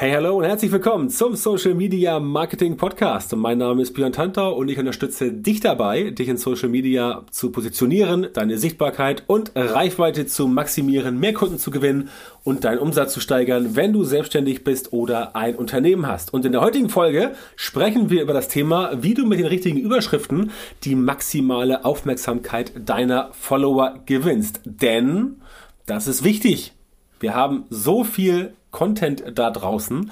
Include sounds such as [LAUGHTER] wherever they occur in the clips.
Hey, hallo und herzlich willkommen zum Social Media Marketing Podcast. Mein Name ist Björn Tantau und ich unterstütze dich dabei, dich in Social Media zu positionieren, deine Sichtbarkeit und Reichweite zu maximieren, mehr Kunden zu gewinnen und deinen Umsatz zu steigern, wenn du selbstständig bist oder ein Unternehmen hast. Und in der heutigen Folge sprechen wir über das Thema, wie du mit den richtigen Überschriften die maximale Aufmerksamkeit deiner Follower gewinnst. Denn das ist wichtig. Wir haben so viel Content da draußen,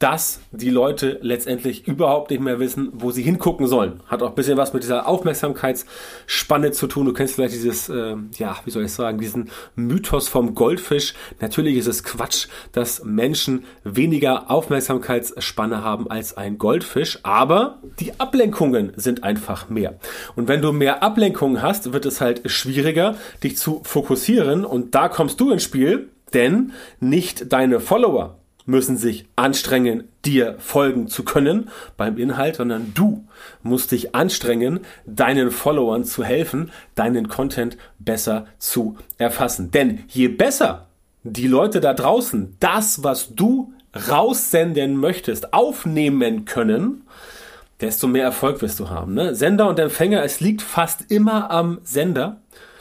dass die Leute letztendlich überhaupt nicht mehr wissen, wo sie hingucken sollen. Hat auch ein bisschen was mit dieser Aufmerksamkeitsspanne zu tun. Du kennst vielleicht dieses, äh, ja, wie soll ich sagen, diesen Mythos vom Goldfisch. Natürlich ist es Quatsch, dass Menschen weniger Aufmerksamkeitsspanne haben als ein Goldfisch, aber die Ablenkungen sind einfach mehr. Und wenn du mehr Ablenkungen hast, wird es halt schwieriger, dich zu fokussieren und da kommst du ins Spiel denn nicht deine Follower müssen sich anstrengen, dir folgen zu können beim Inhalt, sondern du musst dich anstrengen, deinen Followern zu helfen, deinen Content besser zu erfassen. Denn je besser die Leute da draußen das, was du raussenden möchtest, aufnehmen können, desto mehr Erfolg wirst du haben. Ne? Sender und Empfänger, es liegt fast immer am Sender.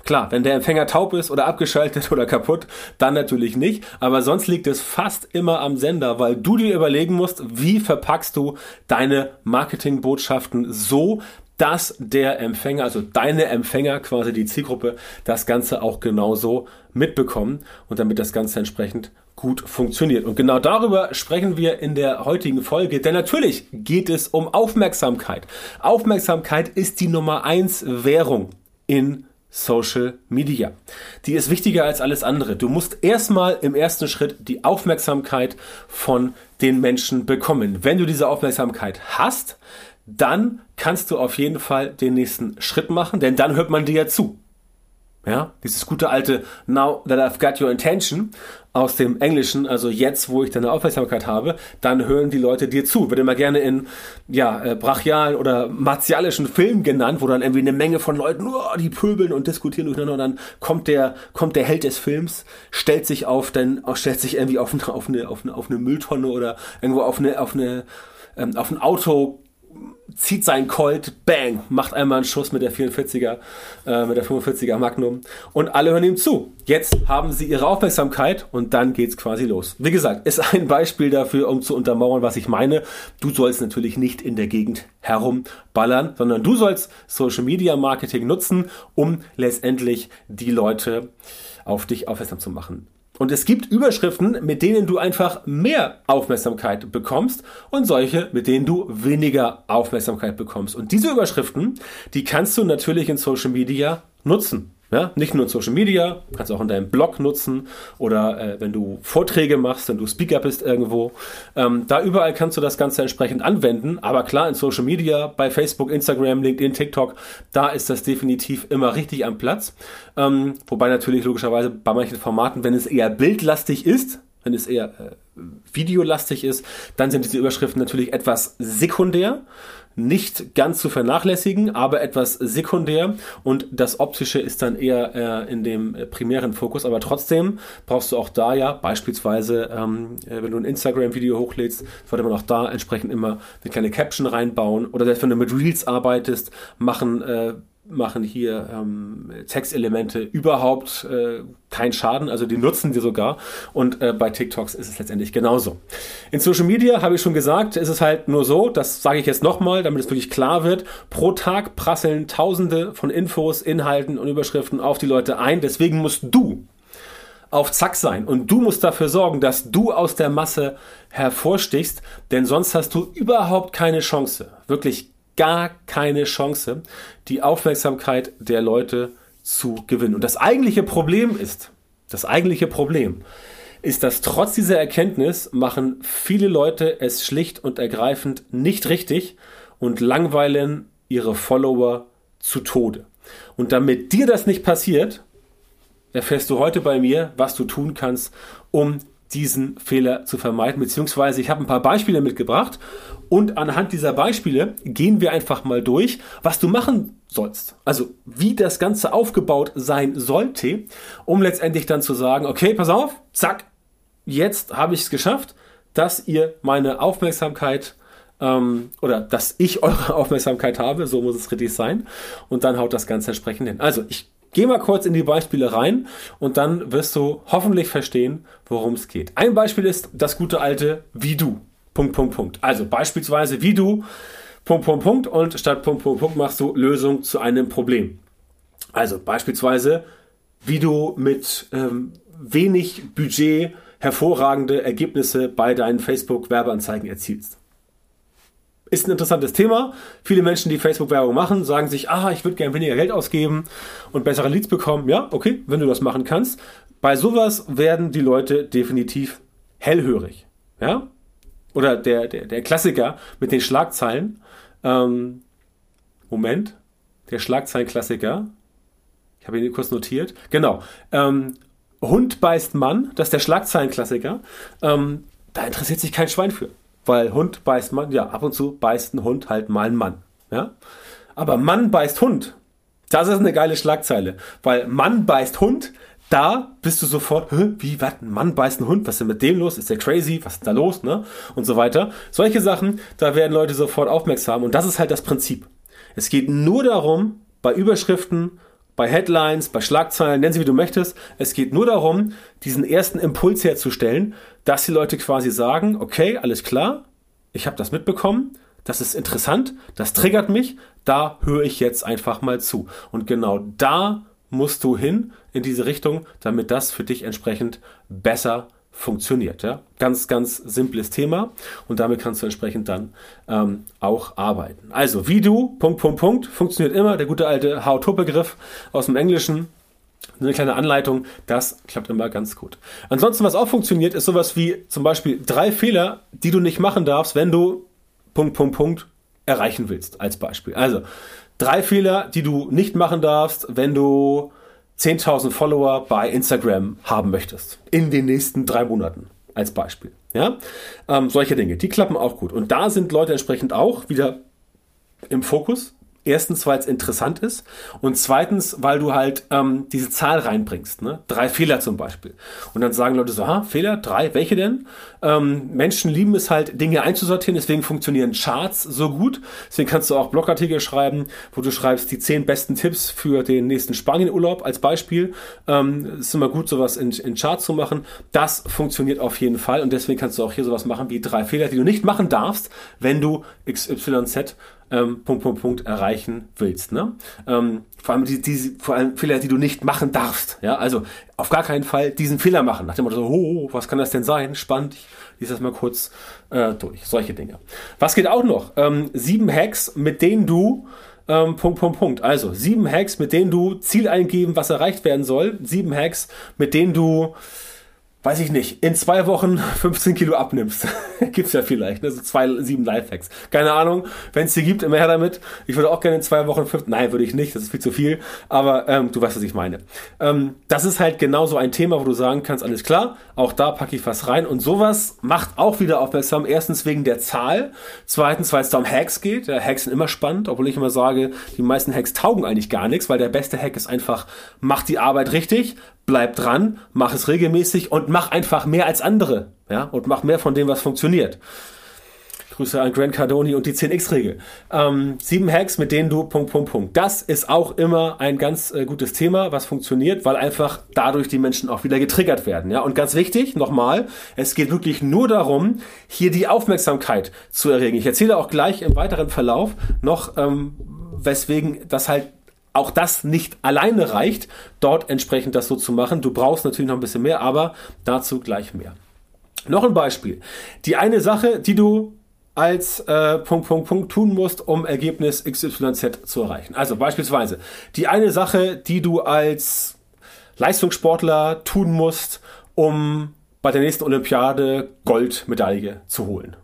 Klar, wenn der Empfänger taub ist oder abgeschaltet [LAUGHS] oder kaputt, dann natürlich nicht. Aber sonst liegt es fast immer am Sender, weil du dir überlegen musst, wie verpackst du deine Marketingbotschaften so, dass der Empfänger, also deine Empfänger, quasi die Zielgruppe, das Ganze auch genauso mitbekommen und damit das Ganze entsprechend gut funktioniert. Und genau darüber sprechen wir in der heutigen Folge, denn natürlich geht es um Aufmerksamkeit. Aufmerksamkeit ist die Nummer eins Währung in Social Media. Die ist wichtiger als alles andere. Du musst erstmal im ersten Schritt die Aufmerksamkeit von den Menschen bekommen. Wenn du diese Aufmerksamkeit hast, dann kannst du auf jeden Fall den nächsten Schritt machen, denn dann hört man dir ja zu. Ja, dieses gute alte Now that I've got your attention aus dem Englischen, also jetzt, wo ich deine Aufmerksamkeit habe, dann hören die Leute dir zu. Wird immer gerne in ja, äh, brachialen oder martialischen Filmen genannt, wo dann irgendwie eine Menge von Leuten, oh, die pöbeln und diskutieren durcheinander und dann kommt der, kommt der Held des Films, stellt sich auf, dann stellt sich irgendwie auf eine, auf eine, auf eine, auf eine Mülltonne oder irgendwo auf eine, auf eine, ähm, auf ein Auto zieht sein Colt, bang, macht einmal einen Schuss mit der 44er, äh, mit der 45er Magnum und alle hören ihm zu. Jetzt haben sie ihre Aufmerksamkeit und dann geht's quasi los. Wie gesagt, ist ein Beispiel dafür, um zu untermauern, was ich meine. Du sollst natürlich nicht in der Gegend herumballern, sondern du sollst Social Media Marketing nutzen, um letztendlich die Leute auf dich aufmerksam zu machen. Und es gibt Überschriften, mit denen du einfach mehr Aufmerksamkeit bekommst und solche, mit denen du weniger Aufmerksamkeit bekommst. Und diese Überschriften, die kannst du natürlich in Social Media nutzen. Ja, nicht nur in Social Media, kannst auch in deinem Blog nutzen oder äh, wenn du Vorträge machst, wenn du Speaker bist irgendwo. Ähm, da überall kannst du das Ganze entsprechend anwenden. Aber klar, in Social Media, bei Facebook, Instagram, LinkedIn, TikTok, da ist das definitiv immer richtig am Platz. Ähm, wobei natürlich logischerweise bei manchen Formaten, wenn es eher bildlastig ist, wenn es eher äh, videolastig ist, dann sind diese Überschriften natürlich etwas sekundär nicht ganz zu vernachlässigen, aber etwas sekundär und das Optische ist dann eher äh, in dem äh, primären Fokus. Aber trotzdem brauchst du auch da ja beispielsweise, ähm, äh, wenn du ein Instagram-Video hochlädst, sollte man auch da entsprechend immer eine kleine Caption reinbauen oder selbst wenn du mit Reels arbeitest, machen äh, machen hier ähm, Textelemente überhaupt äh, keinen Schaden, also die nutzen wir sogar. Und äh, bei TikToks ist es letztendlich genauso. In Social Media habe ich schon gesagt, ist es halt nur so, das sage ich jetzt nochmal, damit es wirklich klar wird, pro Tag prasseln tausende von Infos, Inhalten und Überschriften auf die Leute ein, deswegen musst du auf Zack sein. Und du musst dafür sorgen, dass du aus der Masse hervorstichst, denn sonst hast du überhaupt keine Chance, wirklich gar keine Chance, die Aufmerksamkeit der Leute zu gewinnen. Und das eigentliche Problem ist, das eigentliche Problem ist, dass trotz dieser Erkenntnis machen viele Leute es schlicht und ergreifend nicht richtig und langweilen ihre Follower zu Tode. Und damit dir das nicht passiert, erfährst du heute bei mir, was du tun kannst, um diesen Fehler zu vermeiden. Beziehungsweise ich habe ein paar Beispiele mitgebracht und anhand dieser Beispiele gehen wir einfach mal durch, was du machen sollst. Also wie das Ganze aufgebaut sein sollte, um letztendlich dann zu sagen, okay, pass auf, zack, jetzt habe ich es geschafft, dass ihr meine Aufmerksamkeit ähm, oder dass ich [LAUGHS] eure Aufmerksamkeit habe, so muss es richtig sein. Und dann haut das Ganze entsprechend hin. Also ich gehe mal kurz in die Beispiele rein und dann wirst du hoffentlich verstehen, worum es geht. Ein Beispiel ist das gute alte wie du. Punkt, Punkt, Punkt. Also beispielsweise wie du. Punkt, Punkt, Punkt und statt Punkt, Punkt, Punkt machst du Lösung zu einem Problem. Also beispielsweise, wie du mit ähm, wenig Budget hervorragende Ergebnisse bei deinen Facebook-Werbeanzeigen erzielst. Ist ein interessantes Thema. Viele Menschen, die Facebook-Werbung machen, sagen sich, ah, ich würde gerne weniger Geld ausgeben und bessere Leads bekommen. Ja, okay, wenn du das machen kannst. Bei sowas werden die Leute definitiv hellhörig. Ja? Oder der, der, der Klassiker mit den Schlagzeilen. Ähm, Moment. Der Schlagzeilenklassiker. Ich habe ihn kurz notiert. Genau. Ähm, Hund beißt Mann, das ist der Schlagzeilenklassiker. Ähm, da interessiert sich kein Schwein für. Weil Hund beißt Mann, ja, ab und zu beißt ein Hund halt mal einen Mann. Ja? Aber Mann beißt Hund, das ist eine geile Schlagzeile. Weil Mann beißt Hund, da bist du sofort, wie, was, ein Mann beißt einen Hund, was ist denn mit dem los? Ist der crazy? Was ist da los? Ne? Und so weiter. Solche Sachen, da werden Leute sofort aufmerksam. Und das ist halt das Prinzip. Es geht nur darum, bei Überschriften bei Headlines, bei Schlagzeilen, nennen sie wie du möchtest. Es geht nur darum, diesen ersten Impuls herzustellen, dass die Leute quasi sagen, okay, alles klar, ich habe das mitbekommen, das ist interessant, das triggert mich, da höre ich jetzt einfach mal zu. Und genau da musst du hin in diese Richtung, damit das für dich entsprechend besser funktioniert. Ja? Ganz, ganz simples Thema und damit kannst du entsprechend dann ähm, auch arbeiten. Also, wie du, Punkt, Punkt, Punkt, funktioniert immer. Der gute alte How-To-Begriff aus dem Englischen. Eine kleine Anleitung, das klappt immer ganz gut. Ansonsten, was auch funktioniert, ist sowas wie zum Beispiel drei Fehler, die du nicht machen darfst, wenn du Punkt, Punkt, Punkt erreichen willst, als Beispiel. Also, drei Fehler, die du nicht machen darfst, wenn du 10.000 Follower bei Instagram haben möchtest. In den nächsten drei Monaten als Beispiel. Ja, ähm, solche Dinge, die klappen auch gut. Und da sind Leute entsprechend auch wieder im Fokus. Erstens, weil es interessant ist und zweitens, weil du halt ähm, diese Zahl reinbringst. Ne? Drei Fehler zum Beispiel. Und dann sagen Leute so, ha, Fehler, drei, welche denn? Ähm, Menschen lieben es halt, Dinge einzusortieren, deswegen funktionieren Charts so gut. Deswegen kannst du auch Blogartikel schreiben, wo du schreibst die zehn besten Tipps für den nächsten Spanienurlaub als Beispiel. Ähm, ist immer gut, sowas in, in Charts zu machen. Das funktioniert auf jeden Fall und deswegen kannst du auch hier sowas machen wie drei Fehler, die du nicht machen darfst, wenn du XYZ ähm, Punkt, Punkt, Punkt erreichen willst. Ne? Ähm, vor allem die, die, vor allem Fehler, die du nicht machen darfst. Ja, also auf gar keinen Fall diesen Fehler machen. Nach dem Motto so, oh, was kann das denn sein? Spannend. Ich lese das mal kurz äh, durch. Solche Dinge. Was geht auch noch? Ähm, sieben Hacks, mit denen du ähm, Punkt, Punkt, Punkt. Also sieben Hacks, mit denen du Ziel eingeben, was erreicht werden soll. Sieben Hacks, mit denen du weiß ich nicht, in zwei Wochen [LAUGHS] 15 Kilo abnimmst. [LAUGHS] Gibt's ja vielleicht, ne? So zwei, sieben Lifehacks. Keine Ahnung, wenn es die gibt, immer her damit. Ich würde auch gerne in zwei Wochen fünf, nein, würde ich nicht, das ist viel zu viel. Aber ähm, du weißt, was ich meine. Ähm, das ist halt genau so ein Thema, wo du sagen kannst, alles klar, auch da packe ich was rein. Und sowas macht auch wieder aufmerksam. Erstens wegen der Zahl. Zweitens, weil es da um Hacks geht. Ja, Hacks sind immer spannend, obwohl ich immer sage, die meisten Hacks taugen eigentlich gar nichts, weil der beste Hack ist einfach, mach die Arbeit richtig, bleib dran, mach es regelmäßig und mach einfach mehr als andere. Ja, und mach mehr von dem, was funktioniert. Grüße an Grant Cardoni und die 10x-Regel. Ähm, sieben Hacks, mit denen du Punkt, Punkt, Punkt. Das ist auch immer ein ganz äh, gutes Thema, was funktioniert, weil einfach dadurch die Menschen auch wieder getriggert werden. Ja, und ganz wichtig, nochmal, es geht wirklich nur darum, hier die Aufmerksamkeit zu erregen. Ich erzähle auch gleich im weiteren Verlauf noch, ähm, weswegen das halt auch das nicht alleine reicht, dort entsprechend das so zu machen. Du brauchst natürlich noch ein bisschen mehr, aber dazu gleich mehr. Noch ein Beispiel. Die eine Sache, die du als äh, Punkt, Punkt, Punkt tun musst, um Ergebnis XYZ zu erreichen. Also beispielsweise die eine Sache, die du als Leistungssportler tun musst, um bei der nächsten Olympiade Goldmedaille zu holen.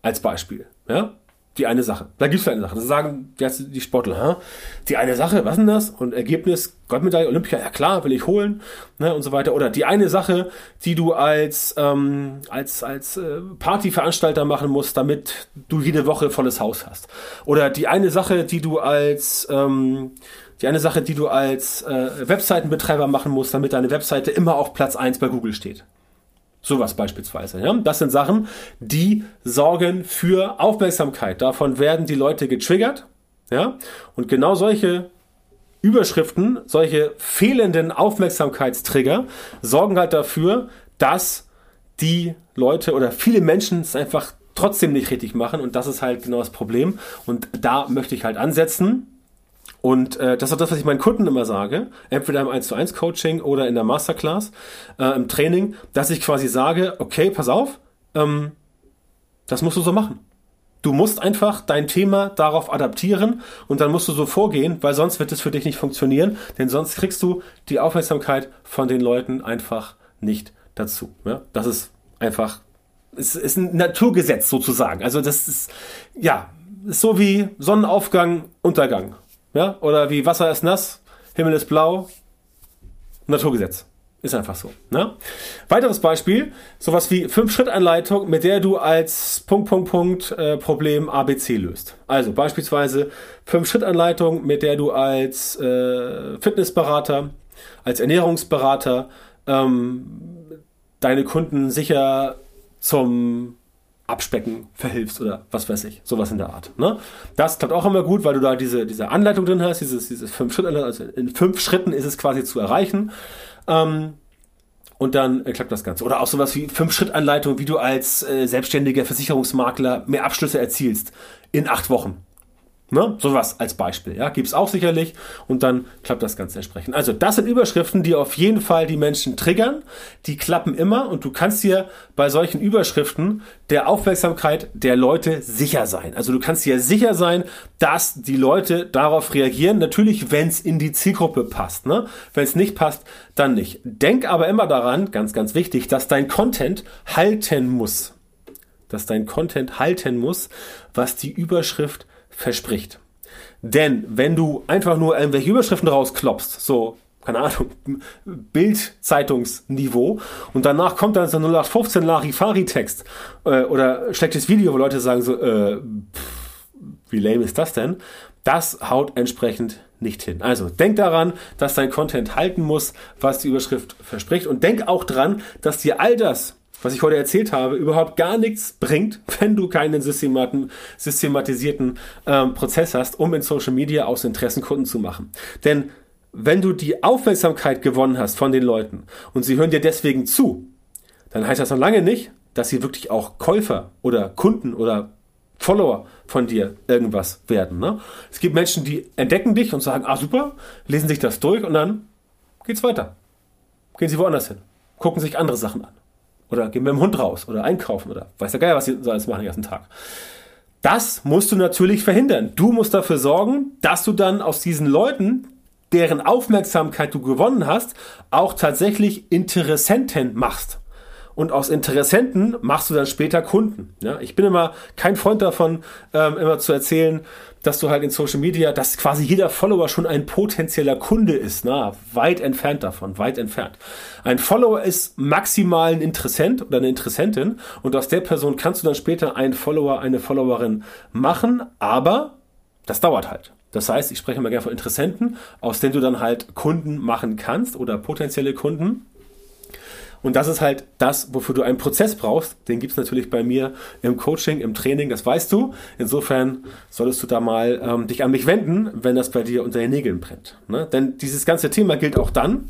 Als Beispiel. Ja? Die eine Sache. Da gibt es eine Sache. Das sagen die Sportler, Hä? die eine Sache, was denn das? Und Ergebnis, Goldmedaille, Olympia, ja klar, will ich holen, ne, und so weiter. Oder die eine Sache, die du als, ähm, als, als äh, Partyveranstalter machen musst, damit du jede Woche volles Haus hast. Oder die eine Sache, die du als, ähm, die eine Sache, die du als äh, Webseitenbetreiber machen musst, damit deine Webseite immer auf Platz eins bei Google steht. Sowas beispielsweise. Ja? Das sind Sachen, die sorgen für Aufmerksamkeit. Davon werden die Leute getriggert. Ja? Und genau solche Überschriften, solche fehlenden Aufmerksamkeitstrigger sorgen halt dafür, dass die Leute oder viele Menschen es einfach trotzdem nicht richtig machen. Und das ist halt genau das Problem. Und da möchte ich halt ansetzen. Und äh, das ist auch das, was ich meinen Kunden immer sage, entweder im 1 zu 1 Coaching oder in der Masterclass, äh, im Training, dass ich quasi sage, okay, pass auf, ähm, das musst du so machen. Du musst einfach dein Thema darauf adaptieren und dann musst du so vorgehen, weil sonst wird es für dich nicht funktionieren, denn sonst kriegst du die Aufmerksamkeit von den Leuten einfach nicht dazu. Ja? Das ist einfach, es ist ein Naturgesetz sozusagen. Also das ist, ja, ist so wie Sonnenaufgang, Untergang. Ja? Oder wie Wasser ist nass, Himmel ist blau. Naturgesetz. Ist einfach so. Ne? Weiteres Beispiel, sowas wie 5-Schritt-Anleitung, mit der du als Punkt, Punkt, Punkt äh, Problem ABC löst. Also beispielsweise 5-Schritt-Anleitung, mit der du als äh, Fitnessberater, als Ernährungsberater ähm, deine Kunden sicher zum Abspecken verhilfst oder was weiß ich, sowas in der Art. Ne? Das klappt auch immer gut, weil du da diese, diese Anleitung drin hast, dieses, dieses fünf Schritt, also in fünf Schritten ist es quasi zu erreichen. Ähm, und dann äh, klappt das Ganze. Oder auch sowas wie fünf Schritt Anleitung, wie du als äh, selbstständiger Versicherungsmakler mehr Abschlüsse erzielst in acht Wochen. Ne? Sowas als Beispiel. Ja? Gibt es auch sicherlich und dann klappt das Ganze entsprechend. Also das sind Überschriften, die auf jeden Fall die Menschen triggern. Die klappen immer und du kannst dir bei solchen Überschriften der Aufmerksamkeit der Leute sicher sein. Also du kannst dir sicher sein, dass die Leute darauf reagieren. Natürlich, wenn es in die Zielgruppe passt. Ne? Wenn es nicht passt, dann nicht. Denk aber immer daran, ganz, ganz wichtig, dass dein Content halten muss. Dass dein Content halten muss, was die Überschrift verspricht. Denn wenn du einfach nur irgendwelche Überschriften rausklopfst, so, keine Ahnung, [LAUGHS] Bild-Zeitungsniveau, und danach kommt dann so ein 0815 Larifari-Text äh, oder schlechtes Video, wo Leute sagen so, äh, pff, wie lame ist das denn? Das haut entsprechend nicht hin. Also denk daran, dass dein Content halten muss, was die Überschrift verspricht und denk auch dran, dass dir all das, was ich heute erzählt habe, überhaupt gar nichts bringt, [LAUGHS] wenn du keinen systematisierten ähm, Prozess hast, um in Social Media aus Interessen Kunden zu machen. Denn wenn du die Aufmerksamkeit gewonnen hast von den Leuten und sie hören dir deswegen zu, dann heißt das noch lange nicht, dass sie wirklich auch Käufer oder Kunden oder Follower von dir irgendwas werden. Ne? Es gibt Menschen, die entdecken dich und sagen, ah super, lesen sich das durch und dann geht's weiter. Gehen sie woanders hin, gucken sich andere Sachen an. Oder gehen mit dem Hund raus oder einkaufen oder weiß der Geier, was sie so alles machen den ganzen Tag. Das musst du natürlich verhindern. Du musst dafür sorgen, dass du dann aus diesen Leuten, deren Aufmerksamkeit du gewonnen hast, auch tatsächlich Interessenten machst und aus Interessenten machst du dann später Kunden. Ja, ich bin immer kein Freund davon, ähm, immer zu erzählen, dass du halt in Social Media, dass quasi jeder Follower schon ein potenzieller Kunde ist. Na, weit entfernt davon, weit entfernt. Ein Follower ist maximal ein Interessent oder eine Interessentin und aus der Person kannst du dann später einen Follower, eine Followerin machen, aber das dauert halt. Das heißt, ich spreche immer gerne von Interessenten, aus denen du dann halt Kunden machen kannst oder potenzielle Kunden. Und das ist halt das, wofür du einen Prozess brauchst. Den gibt's natürlich bei mir im Coaching, im Training, das weißt du. Insofern solltest du da mal ähm, dich an mich wenden, wenn das bei dir unter den Nägeln brennt. Ne? Denn dieses ganze Thema gilt auch dann,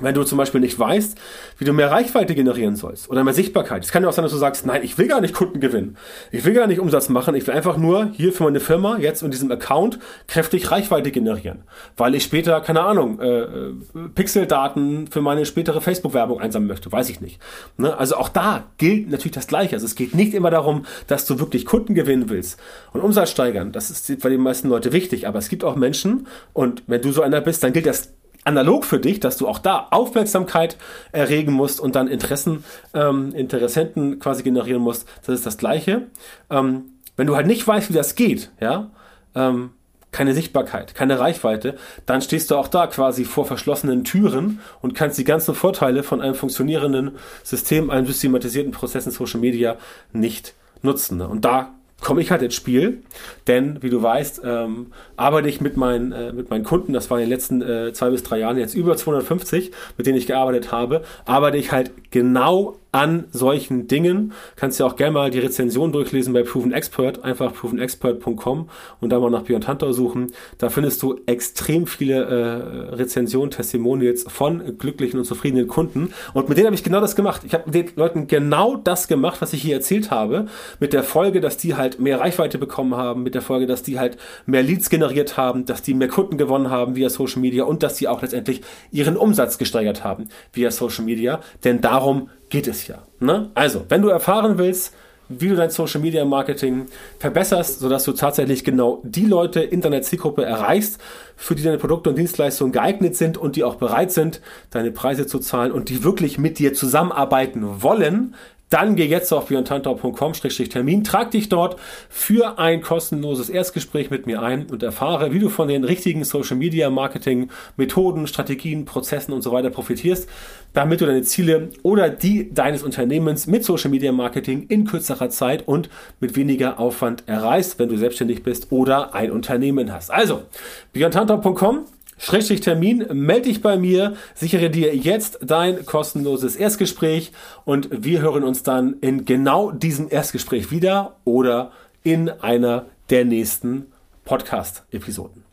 wenn du zum Beispiel nicht weißt, wie du mehr Reichweite generieren sollst oder mehr Sichtbarkeit. Es kann ja auch sein, dass du sagst, nein, ich will gar nicht Kunden gewinnen. Ich will gar nicht Umsatz machen. Ich will einfach nur hier für meine Firma jetzt in diesem Account kräftig Reichweite generieren. Weil ich später, keine Ahnung, äh, äh Pixeldaten für meine spätere Facebook-Werbung einsammeln möchte. Weiß ich nicht. Ne? Also auch da gilt natürlich das Gleiche. Also es geht nicht immer darum, dass du wirklich Kunden gewinnen willst und Umsatz steigern. Das ist bei den meisten Leute wichtig. Aber es gibt auch Menschen und wenn du so einer bist, dann gilt das analog für dich, dass du auch da Aufmerksamkeit erregen musst und dann Interessen, ähm, Interessenten quasi generieren musst. Das ist das Gleiche. Ähm, wenn du halt nicht weißt, wie das geht, ja, ähm, keine Sichtbarkeit, keine Reichweite, dann stehst du auch da quasi vor verschlossenen Türen und kannst die ganzen Vorteile von einem funktionierenden System, einem systematisierten Prozess in Social Media nicht nutzen. Und da komme ich halt ins Spiel, denn wie du weißt, ähm, arbeite ich mit meinen, äh, mit meinen Kunden, das war in den letzten äh, zwei bis drei Jahren jetzt über 250, mit denen ich gearbeitet habe, arbeite ich halt genau an solchen Dingen. Kannst ja auch gerne mal die Rezension durchlesen bei Proven Expert, einfach provenexpert.com und da mal nach Beyond Hunter suchen. Da findest du extrem viele äh, Rezensionen, Testimonials von glücklichen und zufriedenen Kunden. Und mit denen habe ich genau das gemacht. Ich habe den Leuten genau das gemacht, was ich hier erzählt habe, mit der Folge, dass die halt mehr Reichweite bekommen haben, mit der Folge, dass die halt mehr Leads generiert haben, dass die mehr Kunden gewonnen haben via Social Media und dass die auch letztendlich ihren Umsatz gesteigert haben via Social Media. Denn darum geht es ja. Ne? Also, wenn du erfahren willst, wie du dein Social Media Marketing verbesserst, sodass du tatsächlich genau die Leute in deiner Zielgruppe erreichst, für die deine Produkte und Dienstleistungen geeignet sind und die auch bereit sind, deine Preise zu zahlen und die wirklich mit dir zusammenarbeiten wollen, dann geh jetzt auf björntantau.com-termin, trag dich dort für ein kostenloses Erstgespräch mit mir ein und erfahre, wie du von den richtigen Social Media Marketing Methoden, Strategien, Prozessen und so weiter profitierst, damit du deine Ziele oder die deines Unternehmens mit Social Media Marketing in kürzerer Zeit und mit weniger Aufwand erreichst, wenn du selbstständig bist oder ein Unternehmen hast. Also, björntantau.com Schrägstrich Termin, melde dich bei mir, sichere dir jetzt dein kostenloses Erstgespräch und wir hören uns dann in genau diesem Erstgespräch wieder oder in einer der nächsten Podcast-Episoden.